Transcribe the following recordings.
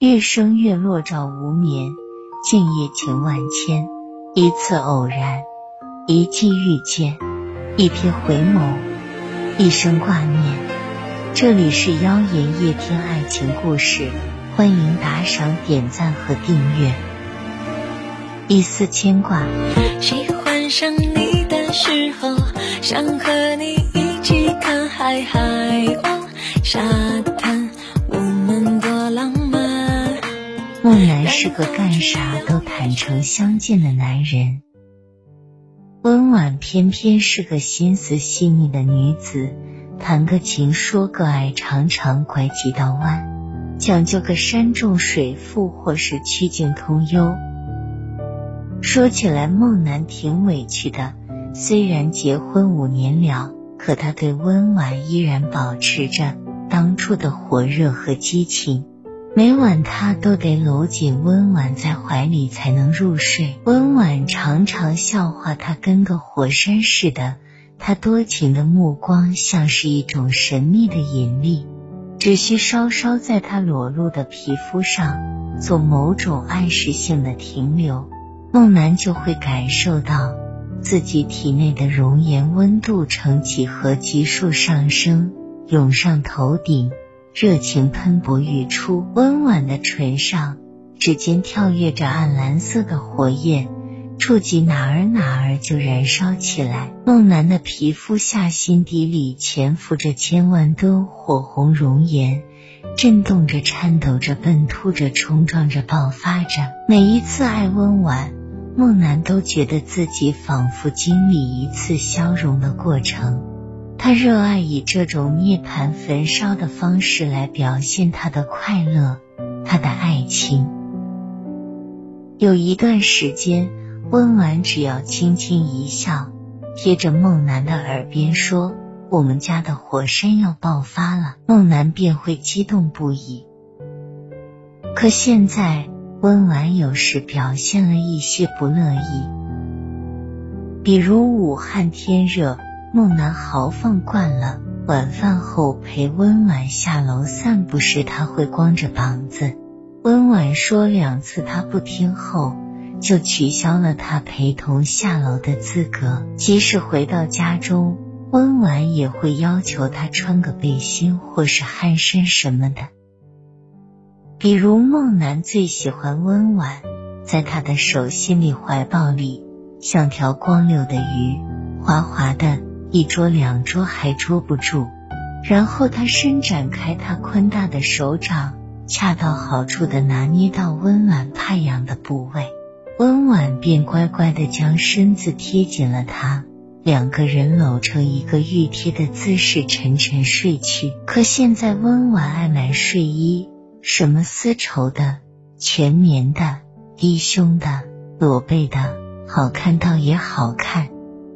月升月落照无眠，静夜情万千。一次偶然，一季遇见，一瞥回眸，一生挂念。这里是妖言夜听爱情故事，欢迎打赏、点赞和订阅。一丝牵挂，喜欢上你的时候，想和你一起看海，海鸥沙是个干啥都坦诚相见的男人，温婉偏偏是个心思细腻的女子。谈个情说个爱，常常拐几道弯，讲究个山重水复或是曲径通幽。说起来，孟楠挺委屈的。虽然结婚五年了，可他对温婉依然保持着当初的火热和激情。每晚他都得搂紧温婉在怀里才能入睡。温婉常常笑话他跟个火山似的，他多情的目光像是一种神秘的引力，只需稍稍在他裸露的皮肤上做某种暗示性的停留，梦楠就会感受到自己体内的熔岩温度呈几何级数上升，涌上头顶。热情喷薄欲出，温婉的唇上，指尖跳跃着暗蓝色的火焰，触及哪儿哪儿就燃烧起来。梦楠的皮肤下心底里潜伏着千万吨火红熔岩，震动着、颤抖着、奔突着、冲撞着、爆发着。每一次爱温婉，梦楠都觉得自己仿佛经历一次消融的过程。他热爱以这种涅槃焚烧的方式来表现他的快乐，他的爱情。有一段时间，温婉只要轻轻一笑，贴着梦楠的耳边说：“我们家的火山要爆发了。”梦楠便会激动不已。可现在，温婉有时表现了一些不乐意，比如武汉天热。梦楠豪放惯了，晚饭后陪温婉下楼散步时，他会光着膀子。温婉说两次他不听后，就取消了他陪同下楼的资格。即使回到家中，温婉也会要求他穿个背心或是汗衫什么的。比如梦楠最喜欢温婉在他的手心里、怀抱里，像条光溜的鱼，滑滑的。一捉两捉还捉不住，然后他伸展开他宽大的手掌，恰到好处的拿捏到温婉怕痒的部位，温婉便乖乖的将身子贴紧了他，两个人搂成一个玉贴的姿势沉沉睡去。可现在温婉爱买睡衣，什么丝绸的、全棉的、低胸的、裸背的，好看倒也好看。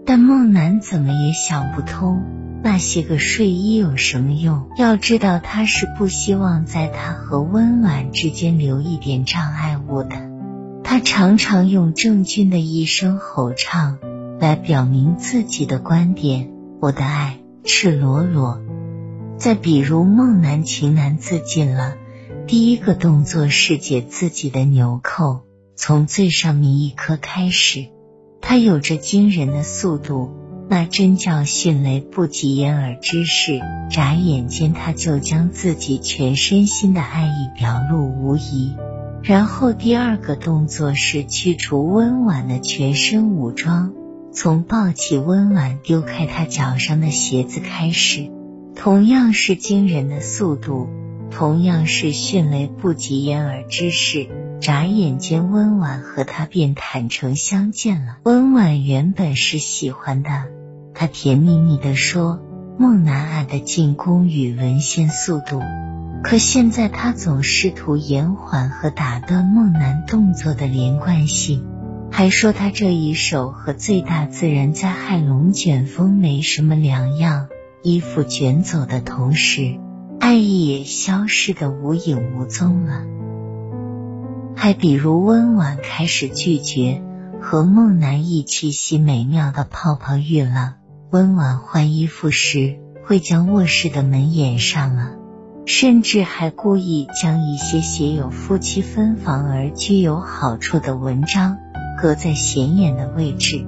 但梦楠怎么也想不通，那些个睡衣有什么用？要知道，他是不希望在他和温婉之间留一点障碍物的。他常常用郑钧的一声吼唱来表明自己的观点：我的爱赤裸裸。再比如，梦楠情难自禁了，第一个动作是解自己的纽扣，从最上面一颗开始。他有着惊人的速度，那真叫迅雷不及掩耳之势。眨眼间，他就将自己全身心的爱意表露无遗。然后第二个动作是去除温婉的全身武装，从抱起温婉、丢开他脚上的鞋子开始，同样是惊人的速度，同样是迅雷不及掩耳之势。眨眼间，温婉和他便坦诚相见了。温婉原本是喜欢的，他甜蜜蜜的说：“梦楠爱的进攻与沦陷速度。”可现在他总试图延缓和打断梦楠动作的连贯性，还说他这一手和最大自然灾害龙卷风没什么两样。衣服卷走的同时，爱意也消失的无影无踪了。还比如温婉开始拒绝和梦楠一起洗美妙的泡泡浴了。温婉换衣服时会将卧室的门掩上了，甚至还故意将一些写有夫妻分房而居有好处的文章搁在显眼的位置。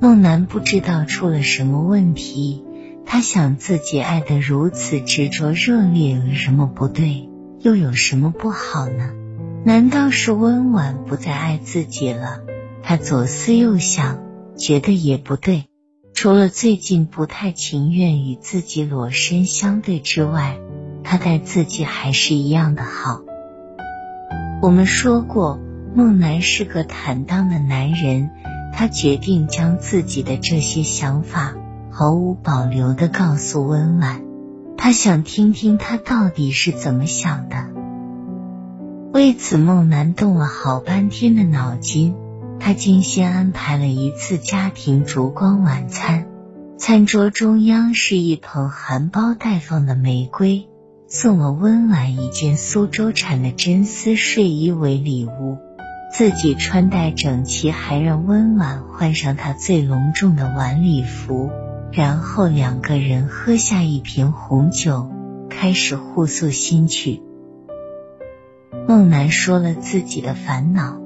孟楠不知道出了什么问题，他想自己爱得如此执着热烈，有什么不对？又有什么不好呢？难道是温婉不再爱自己了？他左思右想，觉得也不对。除了最近不太情愿与自己裸身相对之外，他待自己还是一样的好。我们说过，孟楠是个坦荡的男人，他决定将自己的这些想法毫无保留的告诉温婉。他想听听他到底是怎么想的。为此，孟楠动了好半天的脑筋。他精心安排了一次家庭烛光晚餐，餐桌中央是一捧含苞待放的玫瑰，送了温婉一件苏州产的真丝睡衣为礼物，自己穿戴整齐，还让温婉换上她最隆重的晚礼服，然后两个人喝下一瓶红酒，开始互诉心曲。孟楠说了自己的烦恼。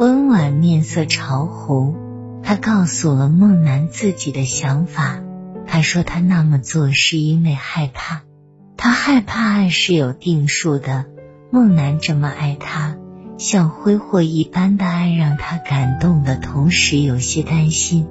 温婉面色潮红，他告诉了孟楠自己的想法。他说他那么做是因为害怕，他害怕爱是有定数的。孟楠这么爱他，像挥霍一般的爱，让他感动的同时有些担心，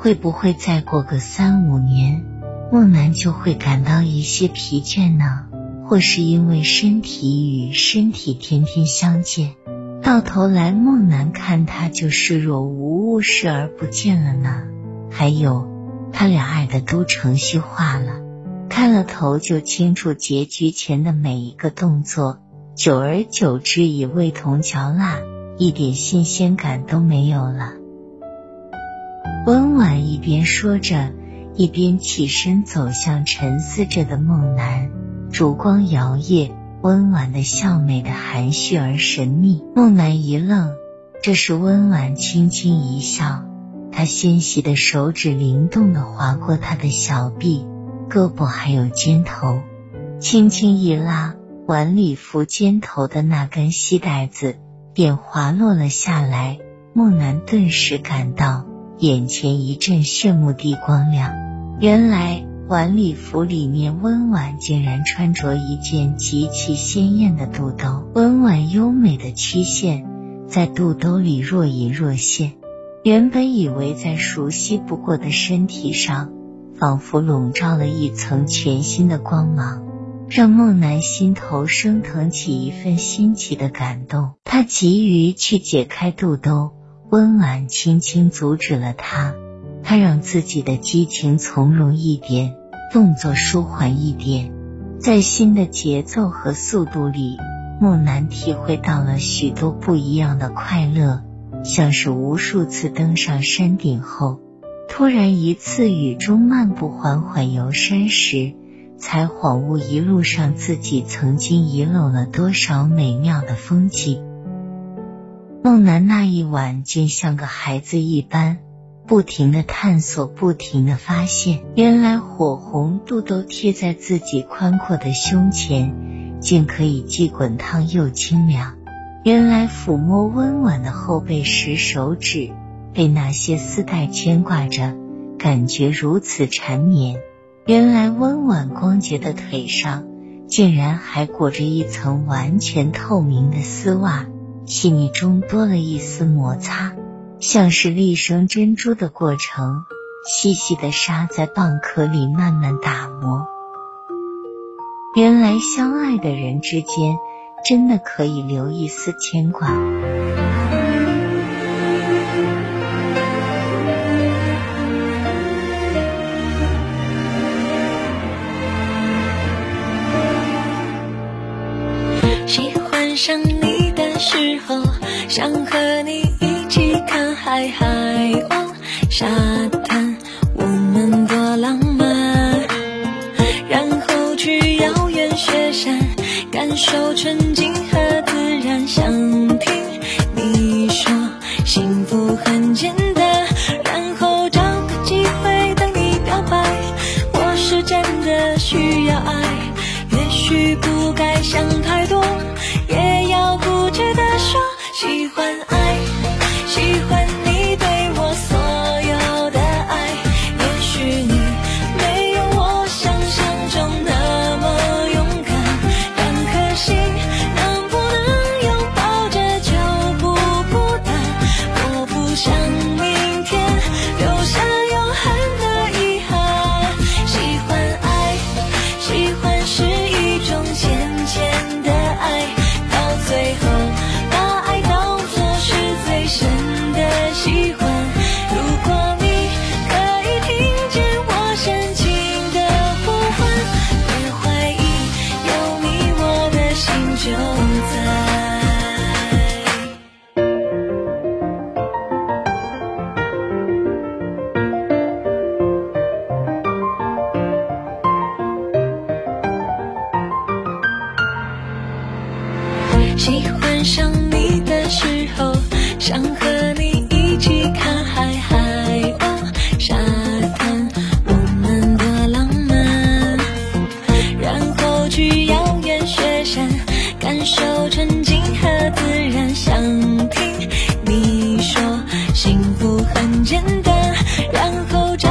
会不会再过个三五年，孟楠就会感到一些疲倦呢？或是因为身体与身体天天相见。到头来，孟楠看他就视若无物，视而不见了呢。还有，他俩爱的都程序化了，开了头就清楚结局前的每一个动作，久而久之已味同嚼蜡，一点新鲜感都没有了。温婉一边说着，一边起身走向沉思着的孟楠，烛光摇曳。温婉的笑，美的含蓄而神秘。孟楠一愣，这时温婉轻轻一笑，她纤细的手指灵动的划过他的小臂、胳膊还有肩头，轻轻一拉，晚礼服肩头的那根细带子便滑落了下来。孟楠顿时感到眼前一阵炫目的光亮，原来。晚礼服里面，温婉竟然穿着一件极其鲜艳的肚兜。温婉优美的曲线在肚兜里若隐若现，原本以为在熟悉不过的身体上，仿佛笼罩了一层全新的光芒，让孟楠心头升腾起一份新奇的感动。他急于去解开肚兜，温婉轻轻阻止了他。他让自己的激情从容一点。动作舒缓一点，在新的节奏和速度里，木兰体会到了许多不一样的快乐，像是无数次登上山顶后，突然一次雨中漫步缓缓游山时，才恍悟一路上自己曾经遗漏了多少美妙的风景。梦楠那一晚竟像个孩子一般。不停的探索，不停的发现，原来火红肚兜贴在自己宽阔的胸前，竟可以既滚烫又清凉。原来抚摸温婉的后背时，手指被那些丝带牵挂着，感觉如此缠绵。原来温婉光洁的腿上，竟然还裹着一层完全透明的丝袜，细腻中多了一丝摩擦。像是粒生珍珠的过程，细细的沙在蚌壳里慢慢打磨。原来相爱的人之间，真的可以留一丝牵挂。沙滩，我们多浪漫。然后去遥远雪山，感受纯净喜欢上你的时候想和你一起看海海鸥沙滩我们多浪漫。然后去遥远雪山感受纯净和自然想听你说幸福很简单。然后找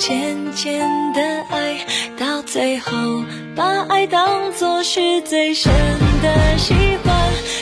浅浅的爱到最后把爱当作是最深的喜欢。